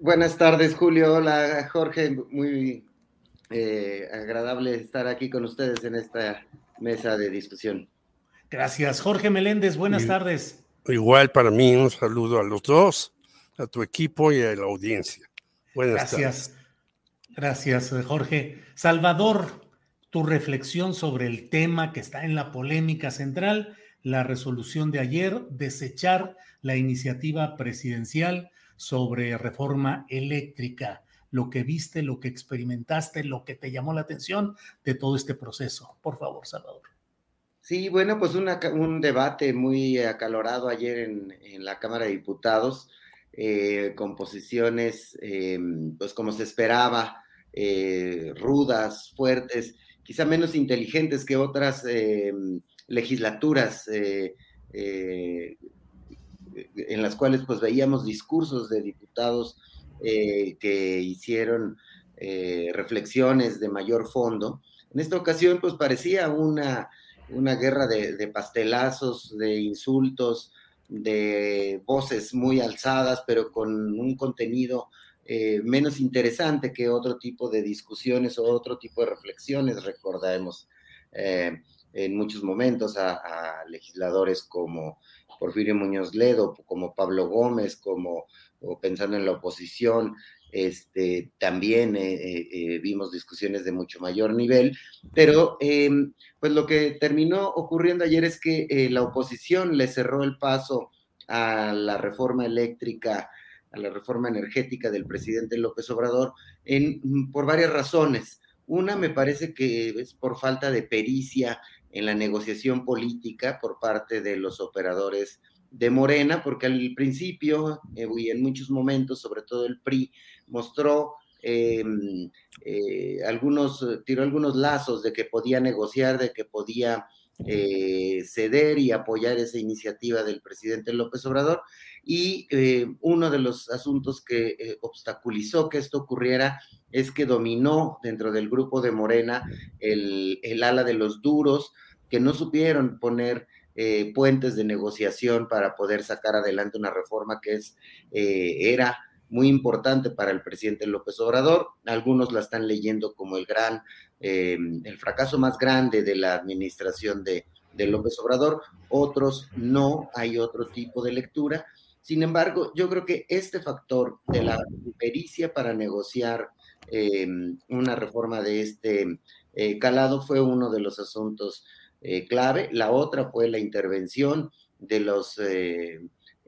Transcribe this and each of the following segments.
Buenas tardes, Julio. Hola, Jorge. Muy eh, agradable estar aquí con ustedes en esta mesa de discusión. Gracias. Jorge Meléndez, buenas Y- tardes. Igual para mí, un saludo a los dos, a tu equipo y a la audiencia. Buenas Gracias. Gracias, eh, Jorge. Salvador, tu reflexión sobre el tema que está en la polémica central, la resolución de ayer, desechar la iniciativa presidencial sobre reforma eléctrica, lo que viste, lo que experimentaste, lo que te llamó la atención de todo este proceso. Por favor, Salvador. Sí, bueno, pues un debate muy acalorado ayer en, la Cámara de Diputados, eh, con posiciones, eh, pues como se esperaba, eh, rudas, fuertes, quizá menos inteligentes que otras eh, legislaturas eh, en las cuales pues veíamos discursos de diputados eh, que hicieron eh, reflexiones de mayor fondo. En esta ocasión pues parecía una, una guerra de, de pastelazos, de insultos, de voces muy alzadas, pero con un contenido eh, menos interesante que otro tipo de discusiones o otro tipo de reflexiones. Recordemos eh, en muchos momentos a, legisladores como Porfirio Muñoz Ledo, como Pablo Gómez, como pensando en la oposición, este, también eh, eh, eh, vimos discusiones de mucho mayor nivel, pero eh, pues lo que terminó ocurriendo ayer es que la oposición le cerró el paso a la reforma eléctrica, a la reforma energética del presidente López Obrador, en, por varias razones. Una me parece que es por falta de pericia en la negociación política por parte de los operadores de Morena, porque al principio eh, y en muchos momentos, sobre todo el PRI, mostró eh, eh, algunos, tiró algunos lazos de que podía negociar, de que podía eh, ceder y apoyar esa iniciativa del presidente López Obrador. Y eh, uno de los asuntos que eh, obstaculizó que esto ocurriera es que dominó dentro del grupo de Morena el, el ala de los duros, que no supieron poner puentes de negociación para poder sacar adelante una reforma que es, era muy importante para el presidente López Obrador. Algunos la están leyendo como el gran, eh, el fracaso más grande de la administración de, López Obrador, otros no, hay otro tipo de lectura. Sin embargo, yo creo que este factor de la pericia para negociar eh, una reforma de este eh, calado fue uno de los asuntos clave. La otra fue la intervención de los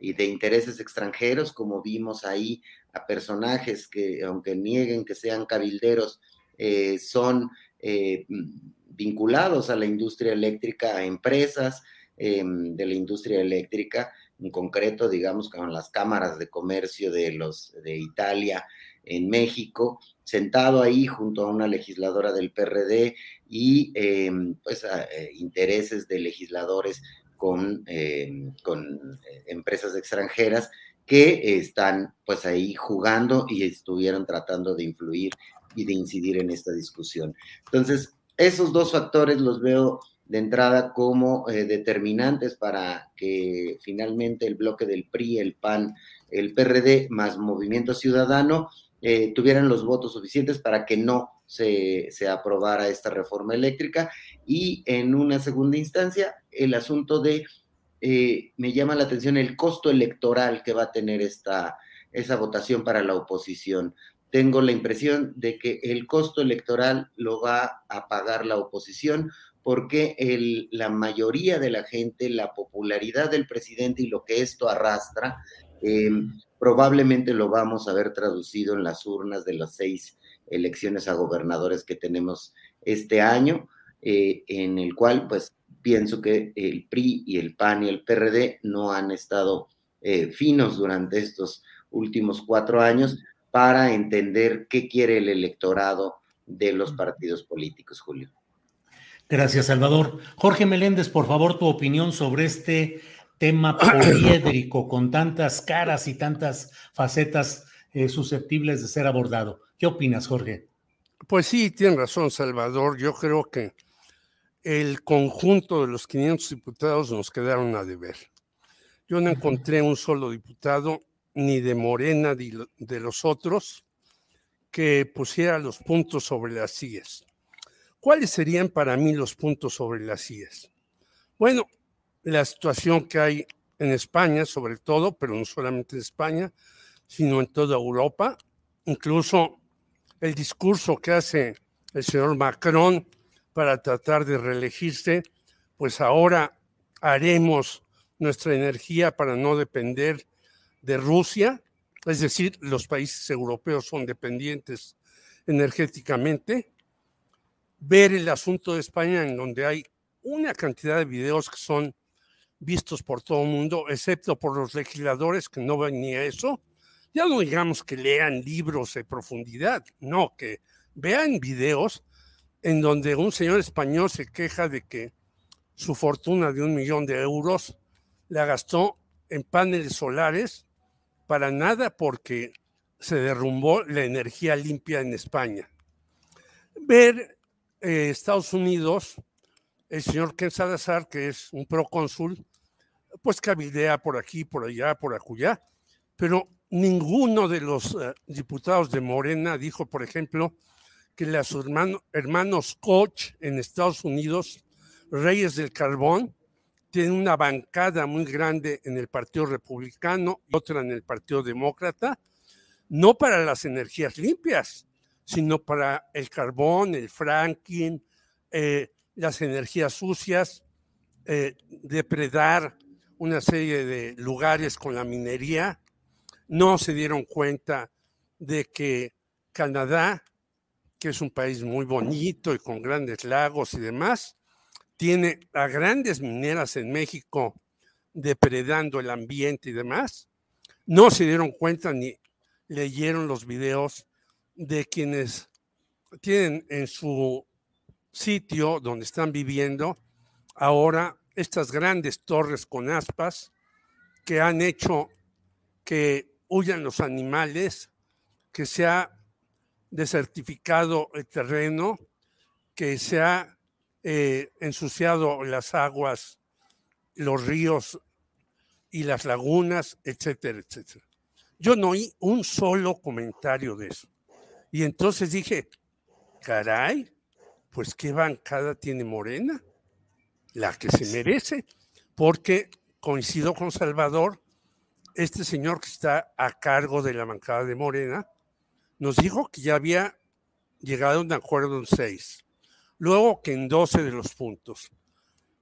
y de intereses extranjeros, como vimos ahí a personajes que, aunque nieguen que sean cabilderos, eh, son vinculados a la industria eléctrica, a empresas em, de la industria eléctrica, en concreto, digamos, con las cámaras de comercio de los de Italia en México, sentado ahí junto a una legisladora del PRD y eh, pues eh, intereses de legisladores con, eh, con empresas extranjeras que están pues ahí jugando y estuvieron tratando de influir y de incidir en esta discusión. Entonces, esos dos factores los veo de entrada como eh, determinantes para que finalmente el bloque del PRI, el PAN el PRD más Movimiento Ciudadano eh, tuvieran los votos suficientes para que no se, aprobara esta reforma eléctrica. Y en una segunda instancia, el asunto de, eh, me llama la atención el costo electoral que va a tener esta, esa votación para la oposición. Tengo la impresión de que el costo electoral lo va a pagar la oposición porque la mayoría de la gente, la popularidad del presidente y lo que esto arrastra, eh, probablemente lo vamos a ver traducido en las urnas de las seis elecciones a gobernadores que tenemos este año, eh, en el cual pues pienso que el PRI y el PAN y el PRD no han estado eh, finos durante estos últimos cuatro años para entender qué quiere el electorado de los partidos políticos, Julio. Gracias, Salvador. Jorge Meléndez, por favor, tu opinión sobre este tema poliédrico con tantas caras y tantas facetas eh, susceptibles de ser abordado. ¿Qué opinas, Jorge? Pues sí, tiene razón, Salvador. Yo creo que el conjunto de los 500 diputados nos quedaron a deber. Yo no encontré un solo diputado, ni de Morena, ni de los otros, que pusiera los puntos sobre las sillas. ¿Cuáles serían para mí los puntos sobre las sillas? Bueno, la situación que hay en España, sobre todo, pero no solamente en España, sino en toda Europa, incluso el discurso que hace el señor Macron para tratar de reelegirse, pues ahora haremos nuestra energía para no depender de Rusia, es decir, los países europeos son dependientes energéticamente, ver el asunto de España en donde hay una cantidad de videos que son vistos por todo el mundo, excepto por los legisladores que no ven ni eso. Ya no digamos que lean libros de profundidad, no, que vean videos en donde un señor español se queja de que su fortuna de un millón de euros la gastó en paneles solares para nada porque se derrumbó la energía limpia en España. Ver eh, Estados Unidos, el señor Ken Salazar, que es un procónsul, pues cabildea por aquí, por allá, por acullá, pero ninguno de los uh, diputados de Morena dijo, por ejemplo, que los hermano, hermanos Koch en Estados Unidos, Reyes del Carbón, tienen una bancada muy grande en el Partido Republicano y otra en el Partido Demócrata, no para las energías limpias, sino para el carbón, el fracking, eh, las energías sucias, eh, depredar una serie de lugares con la minería. No se dieron cuenta de que Canadá, que es un país muy bonito y con grandes lagos y demás, tiene a grandes mineras en México depredando el ambiente y demás. No se dieron cuenta ni leyeron los videos de quienes tienen en su sitio donde están viviendo ahora estas grandes torres con aspas que han hecho que huyan los animales, que se ha desertificado el terreno, que se ha eh, ensuciado las aguas, los ríos y las lagunas, etcétera, etcétera. Yo no oí un solo comentario de eso. Y entonces dije, caray, pues qué bancada tiene Morena, la que se merece, porque coincido con Salvador, este señor que está a cargo de la bancada de Morena, nos dijo que ya había llegado a un acuerdo en seis, luego que en doce de los puntos,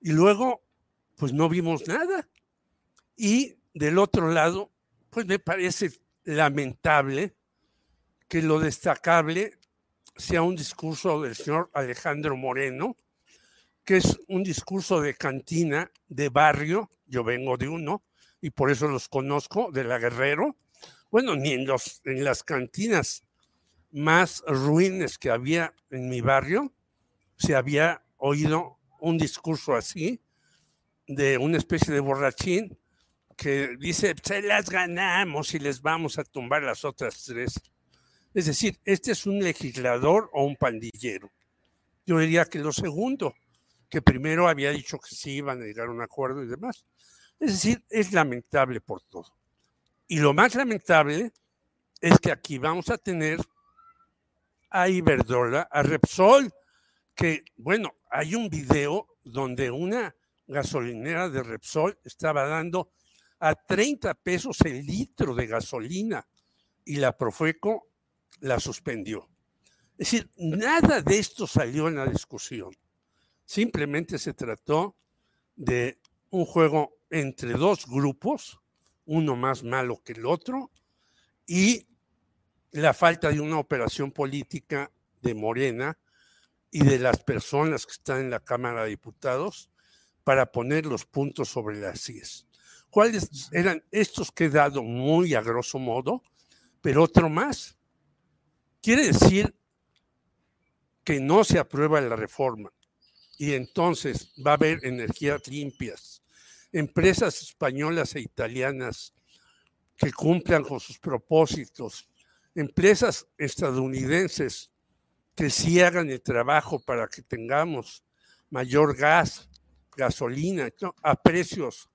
y luego, pues no vimos nada. Y del otro lado, pues me parece lamentable que lo destacable sea un discurso del señor Alejandro Moreno, que es un discurso de cantina, de barrio, yo vengo de uno y por eso los conozco, de la Guerrero. Bueno, ni en, los, en las cantinas más ruines que había en mi barrio se había oído un discurso así, de una especie de borrachín que dice, se las ganamos y les vamos a tumbar las otras tres. Es decir, este es un legislador o un pandillero. Yo diría que lo segundo, que primero había dicho que sí iban a llegar a un acuerdo y demás. Es decir, es lamentable por todo. Y lo más lamentable es que aquí vamos a tener a Iberdrola, a Repsol, que, bueno, hay un video donde una gasolinera de Repsol estaba dando a 30 pesos el litro de gasolina y la Profeco la suspendió. Es decir, nada de esto salió en la discusión. Simplemente se trató de un juego entre dos grupos, uno más malo que el otro, y la falta de una operación política de Morena y de las personas que están en la Cámara de Diputados para poner los puntos sobre las CIES. ¿Cuáles eran estos que he dado muy a grosso modo? Pero otro más. Quiere decir que no se aprueba la reforma y entonces va a haber energías limpias, empresas españolas e italianas que cumplan con sus propósitos, empresas estadounidenses que sí hagan el trabajo para que tengamos mayor gas, gasolina, a precios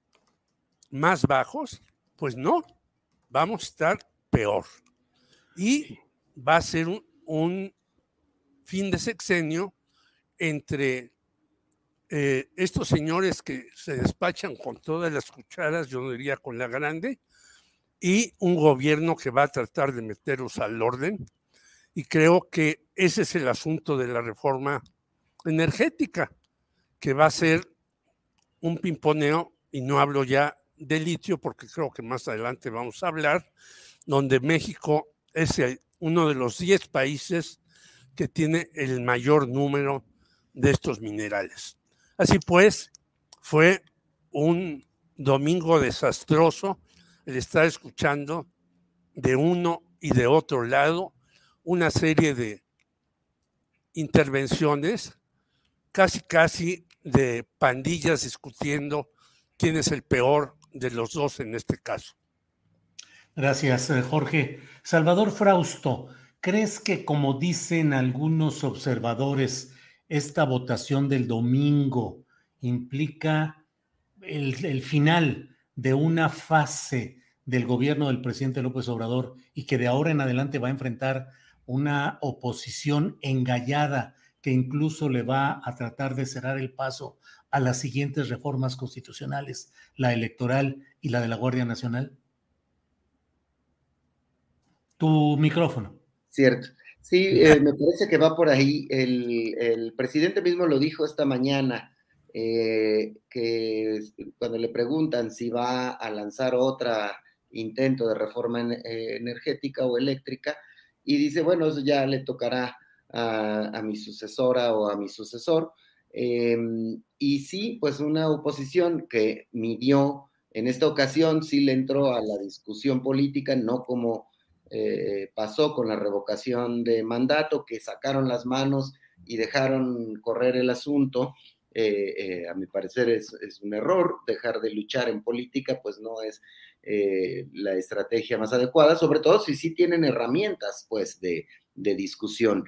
más bajos, pues no, vamos a estar peor. Y va a ser un, fin de sexenio entre eh, estos señores que se despachan con todas las cucharas, yo diría con la grande, y un gobierno que va a tratar de meterlos al orden. Y creo que ese es el asunto de la reforma energética, que va a ser un pimponeo, y no hablo ya de litio, porque creo que más adelante vamos a hablar, donde México es uno de los 10 países que tiene el mayor número de estos minerales. Así pues, fue un domingo desastroso el estar escuchando de uno y de otro lado una serie de intervenciones, casi casi de pandillas discutiendo quién es el peor de los dos en este caso. Gracias, eh, Jorge. Salvador Frausto, ¿crees que como dicen algunos observadores, esta votación del domingo implica el, final de una fase del gobierno del presidente López Obrador y que de ahora en adelante va a enfrentar una oposición engallada que incluso le va a tratar de cerrar el paso a las siguientes reformas constitucionales, la electoral y la de la Guardia Nacional? Tu micrófono. Cierto. Sí, eh, me parece que va por ahí. El, presidente mismo lo dijo esta mañana, eh, que cuando le preguntan si va a lanzar otro intento de reforma eh, energética o eléctrica, y dice, bueno, eso ya le tocará a, mi sucesora o a mi sucesor. Em, y sí, pues una oposición que midió en esta ocasión, sí le entró a la discusión política, no como eh, pasó con la revocación de mandato, que sacaron las manos y dejaron correr el asunto. Eh, eh, a mi parecer es, un error dejar de luchar en política, pues no es la estrategia más adecuada, sobre todo si sí tienen herramientas pues de, de discusión.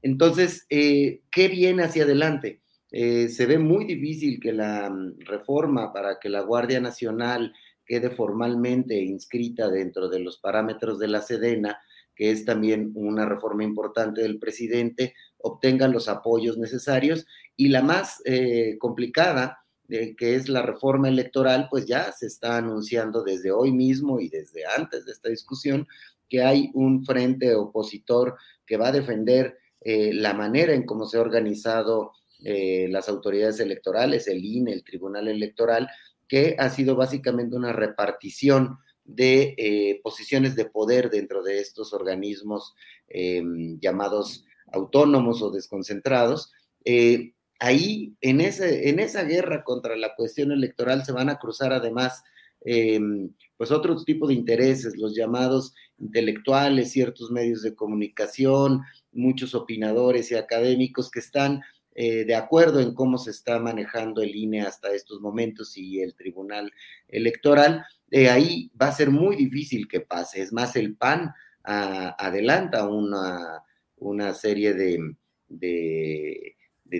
Entonces, ¿qué viene hacia adelante? se ve muy difícil que la mm, reforma para que la Guardia Nacional quede formalmente inscrita dentro de los parámetros de la Sedena, que es también una reforma importante del presidente, obtenga los apoyos necesarios. Y la más eh, complicada, eh, que es la reforma electoral, pues ya se está anunciando desde hoy mismo y desde antes de esta discusión que hay un frente opositor que va a defender eh, la manera en cómo se ha organizado las autoridades electorales, el INE, el Tribunal Electoral, que ha sido básicamente una repartición de eh, posiciones de poder dentro de estos organismos em, llamados autónomos o desconcentrados. Eh, ahí, en, ese, en esa guerra contra la cuestión electoral, se van a cruzar además em, pues otros tipos de intereses, los llamados intelectuales, ciertos medios de comunicación, muchos opinadores y académicos que están eh, de acuerdo en cómo se está manejando el INE hasta estos momentos y el Tribunal Electoral, de ahí va a ser muy difícil que pase. Es más, el PAN adelanta una, una serie de, de,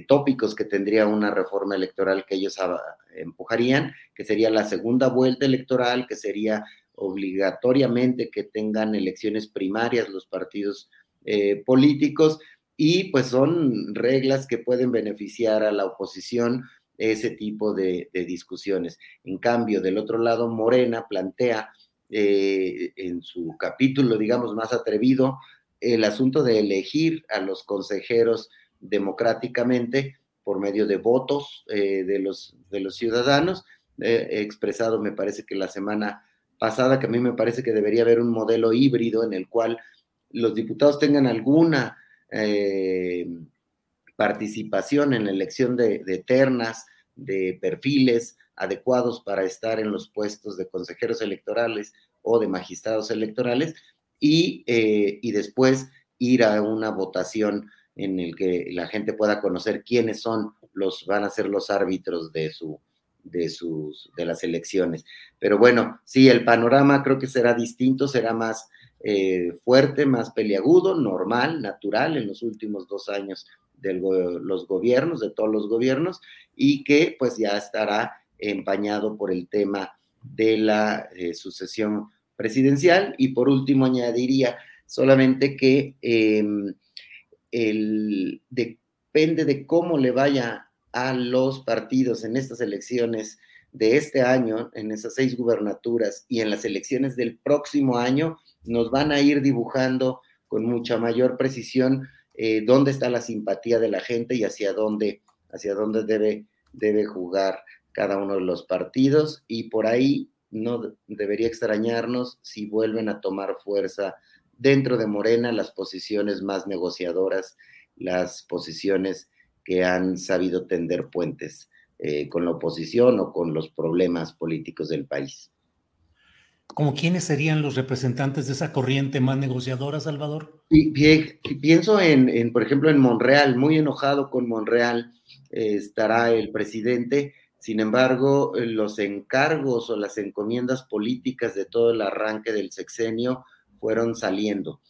tópicos que tendría una reforma electoral que ellos empujarían, que sería la segunda vuelta electoral, que sería obligatoriamente que tengan elecciones primarias los partidos eh, políticos y pues son reglas que pueden beneficiar a la oposición ese tipo de, discusiones. En cambio, del otro lado, Morena plantea eh, en su capítulo, digamos, más atrevido, el asunto de elegir a los consejeros democráticamente por medio de votos eh, de, los, de los ciudadanos. he expresado, me parece que la semana pasada, que a mí me parece que debería haber un modelo híbrido en el cual los diputados tengan alguna eh, participación en la elección de, ternas, de perfiles adecuados para estar en los puestos de consejeros electorales o de magistrados electorales y, eh, y después ir a una votación en el que la gente pueda conocer quiénes son los, van a ser los árbitros de su, de sus, de las elecciones. Pero bueno, sí, el panorama creo que será distinto, será más eh, fuerte, más peliagudo, normal, natural en los últimos dos años de los gobiernos, de todos los gobiernos, y que pues ya estará empañado por el tema de la eh, sucesión presidencial. Y por último añadiría solamente que em, depende de cómo le vaya a los partidos en estas elecciones de este año, en esas seis gubernaturas y en las elecciones del próximo año, nos van a ir dibujando con mucha mayor precisión eh, dónde está la simpatía de la gente y hacia dónde, hacia dónde debe, debe jugar cada uno de los partidos. Y por ahí no debería extrañarnos si vuelven a tomar fuerza dentro de Morena las posiciones más negociadoras, las posiciones que han sabido tender puentes eh, con la oposición o con los problemas políticos del país. ¿Cómo quiénes serían los representantes de esa corriente más negociadora, Salvador? pienso en, por ejemplo, en Monreal, muy enojado con Monreal eh, estará el presidente. Sin embargo, eh, los encargos o las encomiendas políticas de todo el arranque del sexenio fueron saliendo.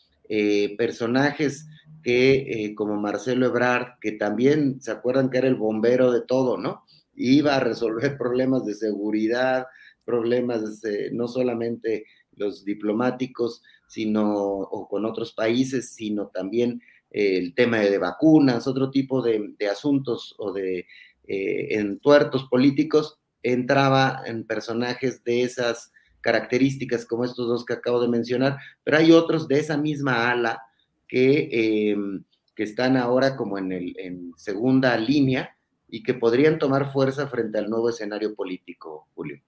personajes que eh, como Marcelo Ebrard, que también se acuerdan que era el bombero de todo, ¿no? Iba a resolver problemas de seguridad, problemas no solamente los diplomáticos, sino o con otros países, sino también eh, el tema de vacunas, otro tipo de, asuntos o de eh, entuertos políticos, entraba en personajes de esas características como estos dos que acabo de mencionar, pero hay otros de esa misma ala que, em, que están ahora como en, el, en segunda línea y que podrían tomar fuerza frente al nuevo escenario político, Julio.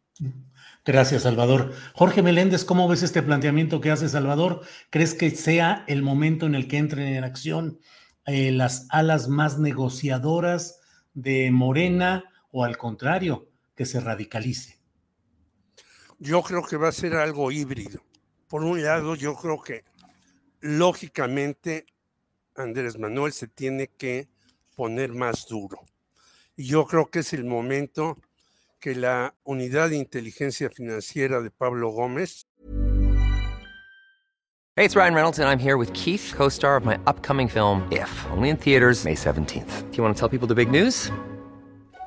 Gracias, Salvador. Jorge Meléndez, ¿cómo ves este planteamiento que hace Salvador? ¿Crees que sea el momento en el que entren en acción eh, las alas más negociadoras de Morena o al contrario, que se radicalice? Yo creo que va a ser algo híbrido. Por un lado, yo creo que lógicamente Andrés Manuel se tiene que poner más duro. Y yo creo que es el momento que la unidad de inteligencia financiera de Pablo Gómez. Hey, it's Ryan Reynolds and I'm here with Keith, co-star of my upcoming film If, only in theaters May 17th. Do you want to tell people the big news?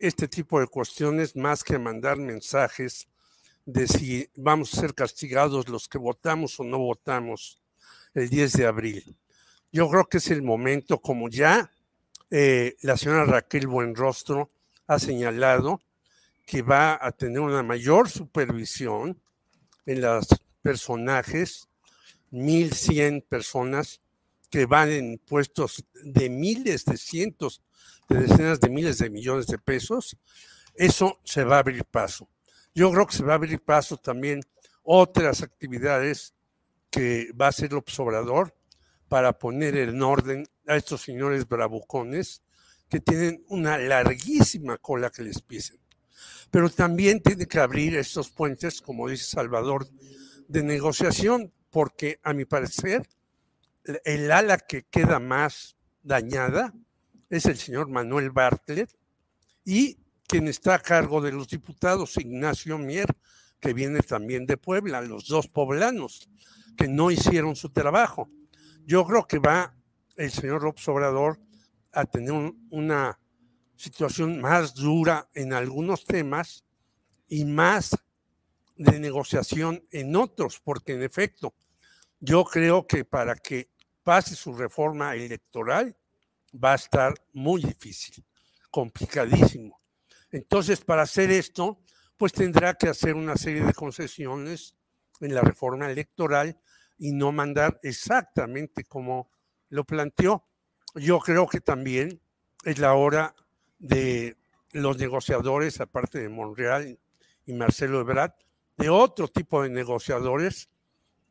este tipo de cuestiones más que mandar mensajes de si vamos a ser castigados los que votamos o no votamos el 10 de abril. Yo creo que es el momento, como ya eh, la señora Raquel Buenrostro ha señalado, que va a tener una mayor supervisión en los personajes 1.100 personas que van en puestos de miles, de cientos, de decenas de miles de millones de pesos, eso se va a abrir paso. Yo creo que se va a abrir paso también otras actividades que va a hacer el observador para poner en orden a estos señores bravucones que tienen una larguísima cola que les pisen. Pero también tiene que abrir estos puentes, como dice Salvador, de negociación, porque a mi parecer el ala que queda más dañada es el señor Manuel Bartlett y quien está a cargo de los diputados, Ignacio Mier, que viene también de Puebla, los dos poblanos que no hicieron su trabajo. Yo creo que va el señor López Obrador a tener una situación más dura en algunos temas y más de negociación en otros, porque en efecto, yo creo que para que pase su reforma electoral va a estar muy difícil, complicadísimo. Entonces, para hacer esto, pues tendrá que hacer una serie de concesiones en la reforma electoral y no mandar exactamente como lo planteó. Yo creo que también es la hora de los negociadores, aparte de Monreal y Marcelo Ebrard, de otro tipo de negociadores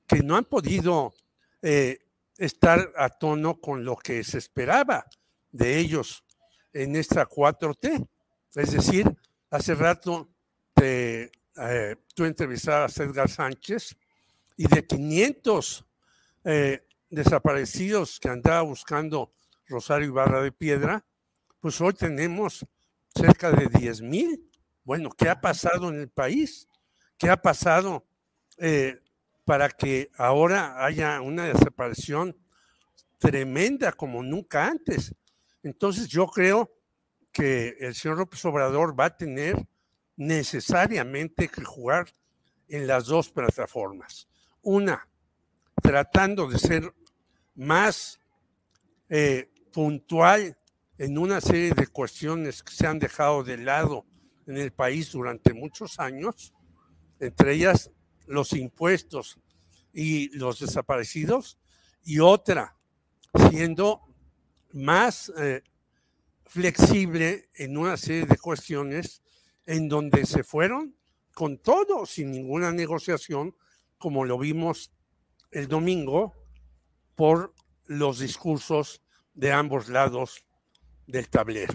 que no han podido eh, estar a tono con lo que se esperaba de ellos en esta 4T. Es decir, hace rato te, eh, tú entrevistabas a Edgar Sánchez y de 500 eh, desaparecidos que andaba buscando Rosario Ibarra de Piedra, pues hoy tenemos cerca de 10 mil. Bueno, ¿qué ha pasado en el país? ¿Qué ha pasado eh, para que ahora haya una desaparición tremenda como nunca antes? Entonces yo creo que el señor López Obrador va a tener necesariamente que jugar en las dos plataformas. Una, tratando de ser más eh, puntual en una serie de cuestiones que se han dejado de lado en el país durante muchos años, entre ellas los impuestos y los desaparecidos, y otra, siendo más eh, flexible en una serie de cuestiones en donde se fueron con todo, sin ninguna negociación, como lo vimos el domingo por los discursos de ambos lados del tablero.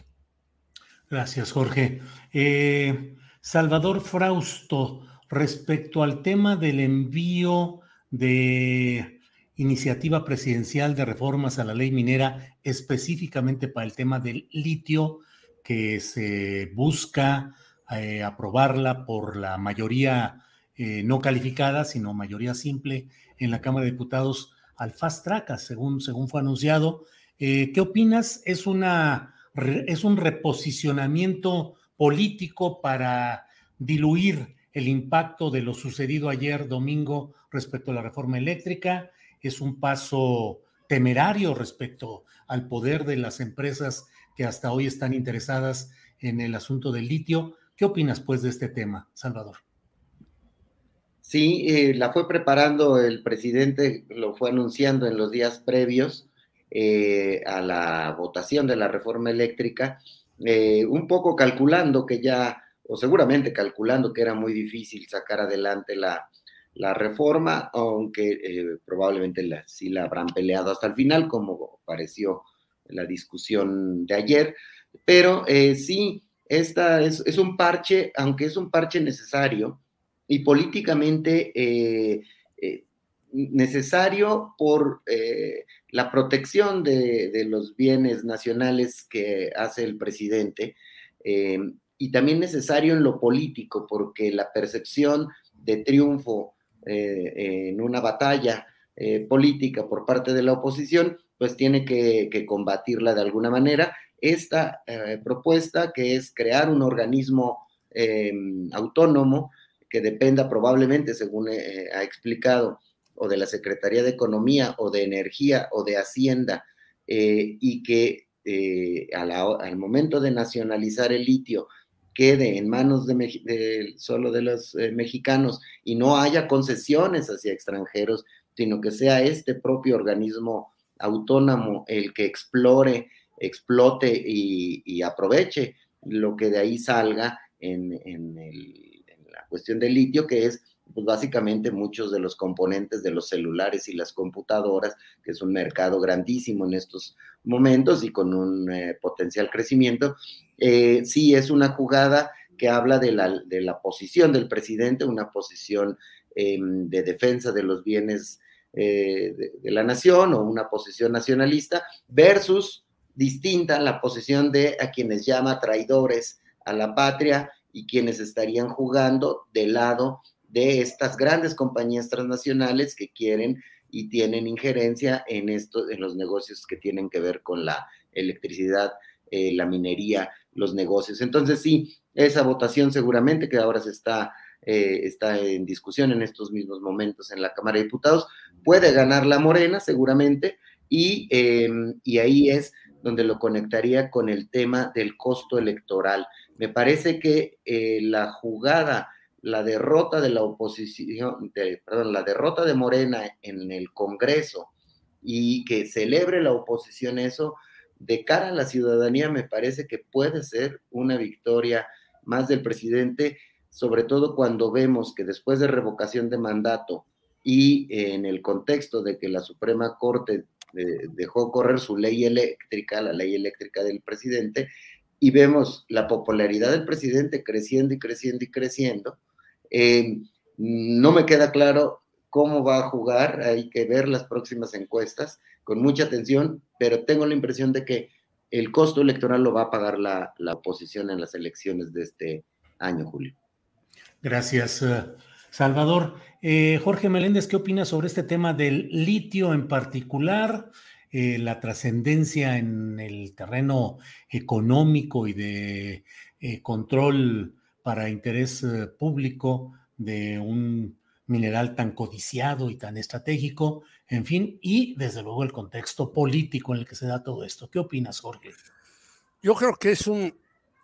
Gracias, Jorge. Eh, Salvador Frausto, respecto al tema del envío de iniciativa presidencial de reformas a la ley minera, específicamente para el tema del litio, que se busca eh, aprobarla por la mayoría eh, no calificada, sino mayoría simple en la Cámara de Diputados al fast track, según, según fue anunciado. Eh, ¿Qué opinas? ¿Es, una, ¿Es un reposicionamiento político para diluir el impacto de lo sucedido ayer domingo respecto a la reforma eléctrica? ¿Es un paso temerario respecto al poder de las empresas que hasta hoy están interesadas en el asunto del litio? ¿Qué opinas pues de este tema, Salvador? Sí, eh, la fue preparando el presidente, lo fue anunciando en los días previos eh, a la votación de la reforma eléctrica, eh, un poco calculando que ya, o seguramente calculando que era muy difícil sacar adelante la, reforma, aunque probablemente sí la habrán peleado hasta el final, como pareció la discusión de ayer, pero sí, esta es, es un parche, aunque es un parche necesario, y políticamente eh, eh, necesario por eh, la protección de, los bienes nacionales que hace el presidente y también necesario en lo político porque la percepción de triunfo en una batalla política por parte de la oposición pues tiene que, combatirla de alguna manera. Esta propuesta que es crear un organismo autónomo que dependa probablemente, según eh, ha explicado, o de la Secretaría de Economía o de Energía o de Hacienda, eh, y que eh, al momento de nacionalizar el litio quede en manos de, solo de los mexicanos y no haya concesiones hacia extranjeros, sino que sea este propio organismo autónomo el que explore, explote y, aproveche lo que de ahí salga en, la cuestión del litio, que es pues básicamente muchos de los componentes de los celulares y las computadoras, que es un mercado grandísimo en estos momentos y con un eh, potencial crecimiento. Eh, sí, es una jugada que habla de la, de la posición del presidente, una posición em, de defensa de los bienes eh, de, la nación o una posición nacionalista, versus distinta la posición de a quienes llama traidores a la patria y quienes estarían jugando del lado de estas grandes compañías transnacionales que quieren y tienen injerencia en, esto, en los negocios que tienen que ver con la electricidad, eh, la minería, los negocios. Entonces sí, esa votación seguramente que ahora se está, eh, está en discusión en estos mismos momentos en la Cámara de Diputados, puede ganar la Morena seguramente y, em, y ahí es donde lo conectaría con el tema del costo electoral. Me parece que eh, la jugada, la derrota de la oposición, perdón, la derrota de Morena en el Congreso y que celebre la oposición eso, de cara a la ciudadanía me parece que puede ser una victoria más del presidente, sobre todo cuando vemos que después de revocación de mandato y en el contexto de que la Suprema Corte eh, dejó correr su ley eléctrica, la ley eléctrica del presidente, y vemos la popularidad del presidente creciendo y creciendo y creciendo, eh, no me queda claro cómo va a jugar, hay que ver las próximas encuestas con mucha atención, pero tengo la impresión de que el costo electoral lo va a pagar la, oposición en las elecciones de este año, Julio. Gracias, eh, Salvador. Eh, Jorge Meléndez, ¿qué opinas sobre este tema del litio en particular? La trascendencia en el terreno económico y de control para interés público de un mineral tan codiciado y tan estratégico, en fin, y desde luego el contexto político en el que se da todo esto. ¿Qué opinas, Jorge? Yo creo que es un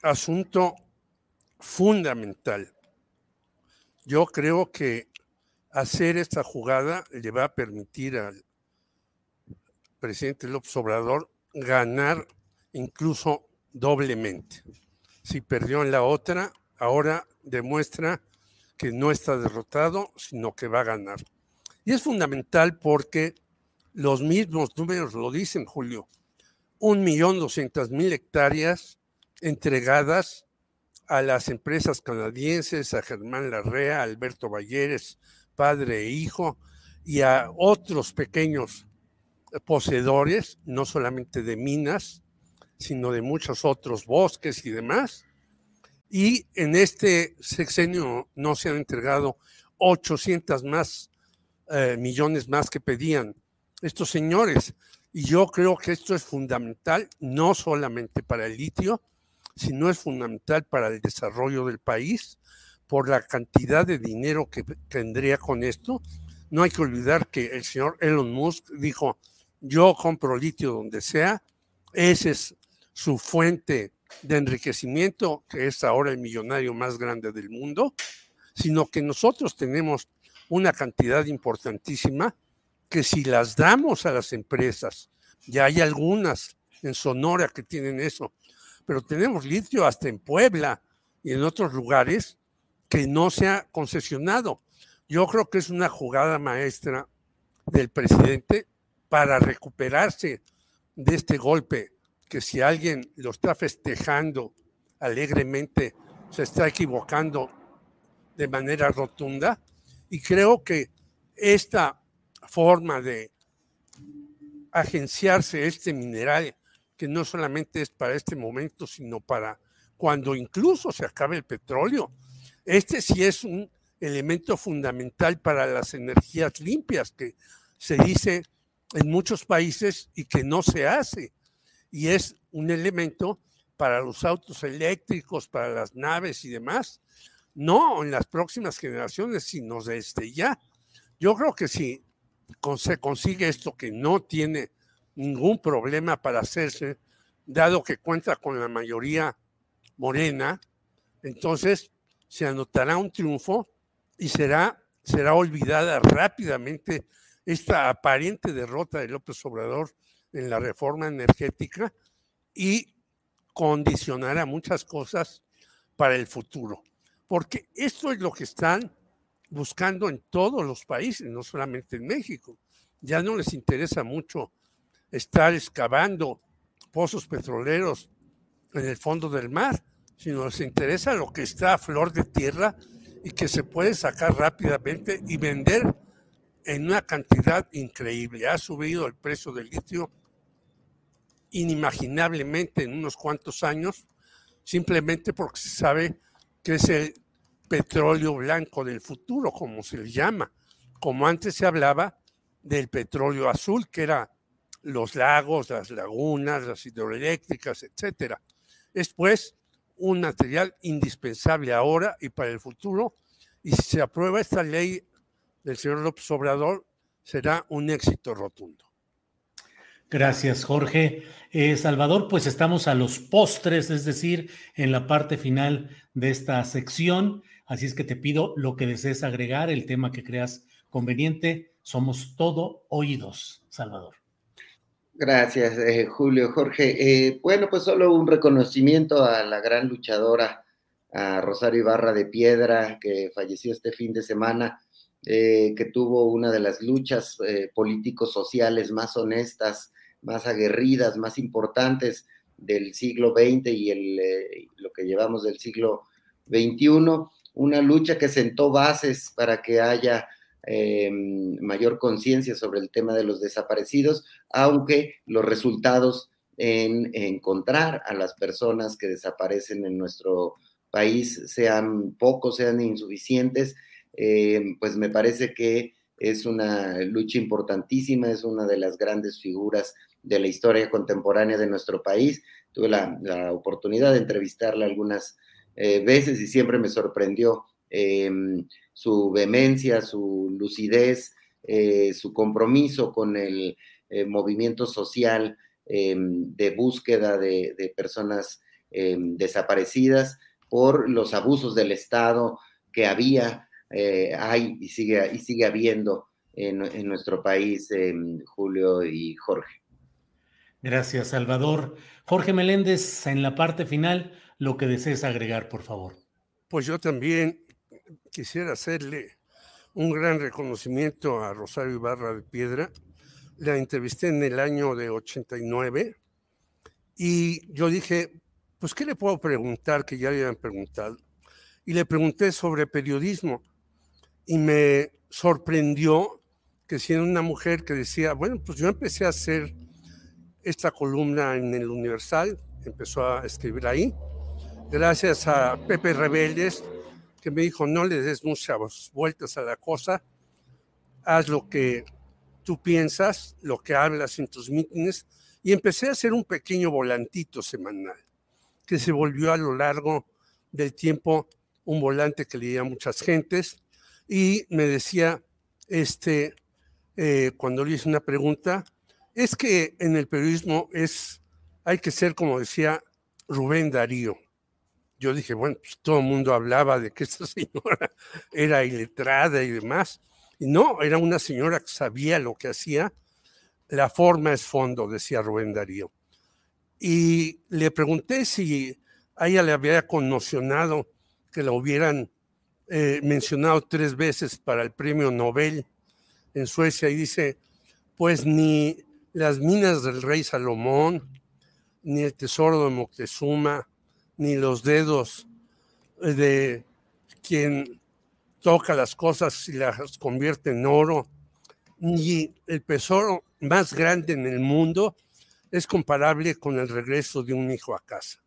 asunto fundamental. Yo creo que hacer esta jugada le va a permitir al presidente López Obrador ganar incluso doblemente. Si perdió en la otra, ahora demuestra que no está derrotado, sino que va a ganar. Y es fundamental porque los mismos números lo dicen, Julio. Un millón doscientas mil hectáreas entregadas a las empresas canadienses, a Germán Larrea, Alberto Valleres, padre e hijo, y a otros pequeños poseedores, no solamente de minas, sino de muchos otros bosques y demás, y en este sexenio no se han entregado 800 más eh, millones más que pedían estos señores. Y yo creo que esto es fundamental, no solamente para el litio, sino es fundamental para el desarrollo del país por la cantidad de dinero que tendría con esto. No hay que olvidar que el señor Elon Musk dijo, yo compro litio donde sea, esa es su fuente de enriquecimiento, que es ahora el millonario más grande del mundo, sino que nosotros tenemos una cantidad importantísima que si las damos a las empresas, ya hay algunas en Sonora que tienen eso, pero tenemos litio hasta en Puebla y en otros lugares que no se ha concesionado. Yo creo que es una jugada maestra del presidente para recuperarse de este golpe que si alguien lo está festejando alegremente, se está equivocando de manera rotunda. Y creo que esta forma de agenciarse este mineral, que no solamente es para este momento, sino para cuando incluso se acabe el petróleo, este sí es un elemento fundamental para las energías limpias, que se dice en muchos países y que no se hace y es un elemento para los autos eléctricos, para las naves y demás. No en las próximas generaciones, sino desde ya. Yo creo que si se consigue esto que no tiene ningún problema para hacerse, dado que cuenta con la mayoría morena, entonces se anotará un triunfo y será, será olvidada rápidamente esta aparente derrota de López Obrador en la reforma energética y condicionará muchas cosas para el futuro. Porque esto es lo que están buscando en todos los países, no solamente en México. Ya no les interesa mucho estar excavando pozos petroleros en el fondo del mar, sino les interesa lo que está a flor de tierra y que se puede sacar rápidamente y vender en una cantidad increíble. Ha subido el precio del litio inimaginablemente en unos cuantos años, simplemente porque se sabe que es el petróleo blanco del futuro, como se le llama, como antes se hablaba del petróleo azul, que era los lagos, las lagunas, las hidroeléctricas, etcétera. Es pues un material indispensable ahora y para el futuro, y si se aprueba esta ley del señor López Obrador, será un éxito rotundo. Gracias, Jorge. Eh, Salvador, pues estamos a los postres, es decir, en la parte final de esta sección. Así es que te pido lo que desees agregar, el tema que creas conveniente. Somos todo oídos, Salvador. Gracias, eh, Julio. Jorge, eh, bueno, pues solo un reconocimiento a la gran luchadora, a Rosario Ibarra de Piedra, que falleció este fin de semana, que tuvo una de las luchas políticos sociales más honestas, más aguerridas, más importantes del siglo XX y el, eh, lo que llevamos del siglo XXI, una lucha que sentó bases para que haya em, mayor conciencia sobre el tema de los desaparecidos, aunque los resultados en encontrar a las personas que desaparecen en nuestro país sean pocos, sean insuficientes, em, pues me parece que es una lucha importantísima, es una de las grandes figuras de la historia contemporánea de nuestro país. Tuve la, oportunidad de entrevistarla algunas eh, veces y siempre me sorprendió em, su vehemencia, su lucidez, eh, su compromiso con el eh, movimiento social em, de búsqueda de, personas em, desaparecidas por los abusos del Estado que había, hay y sigue, y sigue habiendo en, en nuestro país, Julio y Jorge. Gracias, Salvador. Jorge Meléndez, en la parte final, lo que desees agregar, por favor. Pues yo también quisiera hacerle un gran reconocimiento a Rosario Ibarra de Piedra. La entrevisté en el año de 89 y yo dije, pues, ¿qué le puedo preguntar que ya le habían preguntado? Y le pregunté sobre periodismo y me sorprendió que siendo una mujer que decía, bueno, pues yo empecé a hacer esta columna en el Universal, empezó a escribir ahí, gracias a Pepe Rebeldes, que me dijo, no le des muchas vueltas a la cosa, haz lo que tú piensas, lo que hablas en tus mítines, y empecé a hacer un pequeño volantito semanal, que se volvió a lo largo del tiempo un volante que leía muchas gentes, y me decía, este, eh, cuando le hice una pregunta, es que en el periodismo es, hay que ser, como decía Rubén Darío. Yo dije, bueno, pues todo el mundo hablaba de que esta señora era iletrada y demás. Y no, era una señora que sabía lo que hacía. La forma es fondo, decía Rubén Darío. Y le pregunté si a ella le había conmocionado que la hubieran eh, mencionado tres veces para el premio Nobel en Suecia y dice, pues ni las minas del rey Salomón, ni el tesoro de Moctezuma, ni los dedos de quien toca las cosas y las convierte en oro, ni el tesoro más grande en el mundo es comparable con el regreso de un hijo a casa.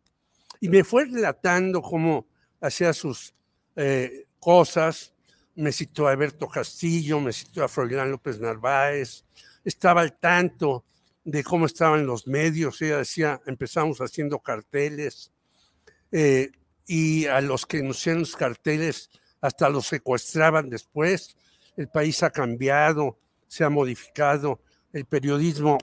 Y me fue relatando cómo hacía sus eh, cosas, me citó a Alberto Castillo, me citó a Froilán López Narváez, estaba al tanto de cómo estaban los medios. Ella decía, empezamos haciendo carteles eh, y a los que nos hicieron los carteles hasta los secuestraban después. El país ha cambiado, se ha modificado, el periodismo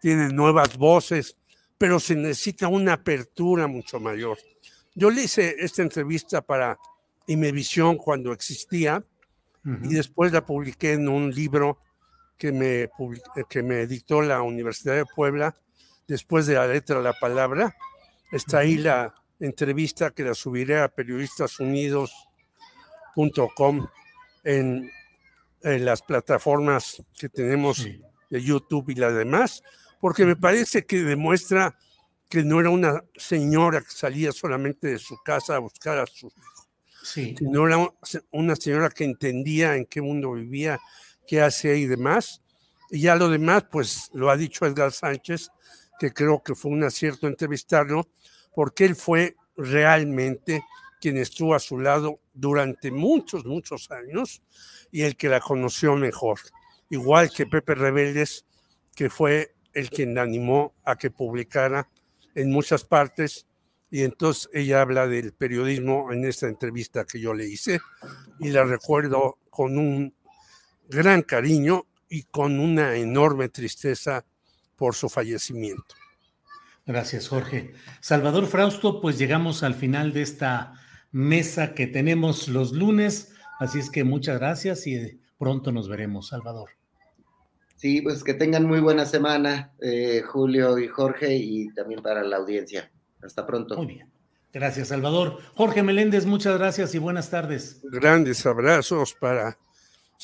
tiene nuevas voces, pero se necesita una apertura mucho mayor. Yo le hice esta entrevista para Imevisión cuando existía y después la publiqué en un libro que me, que me dictó la Universidad de Puebla después de la letra la palabra. Está ahí la entrevista que la subiré a periodistasunidos.com en, en las plataformas que tenemos de YouTube y las demás, porque me parece que demuestra que no era una señora que salía solamente de su casa a buscar a su hijo, sí. sino era una señora que entendía en qué mundo vivía, qué hace y demás. Y ya lo demás, pues lo ha dicho Edgar Sánchez, que creo que fue un acierto entrevistarlo, porque él fue realmente quien estuvo a su lado durante muchos, muchos años y el que la conoció mejor. Igual que Pepe Rebeldes, que fue el quien la animó a que publicara en muchas partes. Y entonces ella habla del periodismo en esta entrevista que yo le hice y la recuerdo con un gran cariño y con una enorme tristeza por su fallecimiento. Gracias, Jorge. Salvador Frausto, pues llegamos al final de esta mesa que tenemos los lunes, así es que muchas gracias y pronto nos veremos, Salvador. Sí, pues que tengan muy buena semana, eh, Julio y Jorge, y también para la audiencia. Hasta pronto. Muy bien. Gracias, Salvador. Jorge Meléndez, muchas gracias y buenas tardes. Grandes abrazos para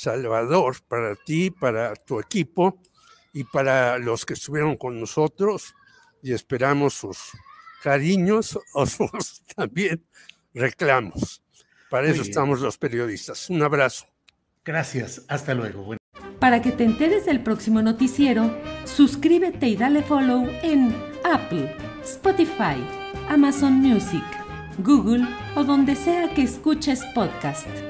Salvador, para ti, para tu equipo y para los que estuvieron con nosotros y esperamos sus cariños o sus también reclamos. Para eso estamos los periodistas. Un abrazo. Gracias. Hasta luego. Para que te enteres del próximo noticiero, suscríbete y dale follow en Apple, Spotify, Amazon Music, Google o donde sea que escuches podcast.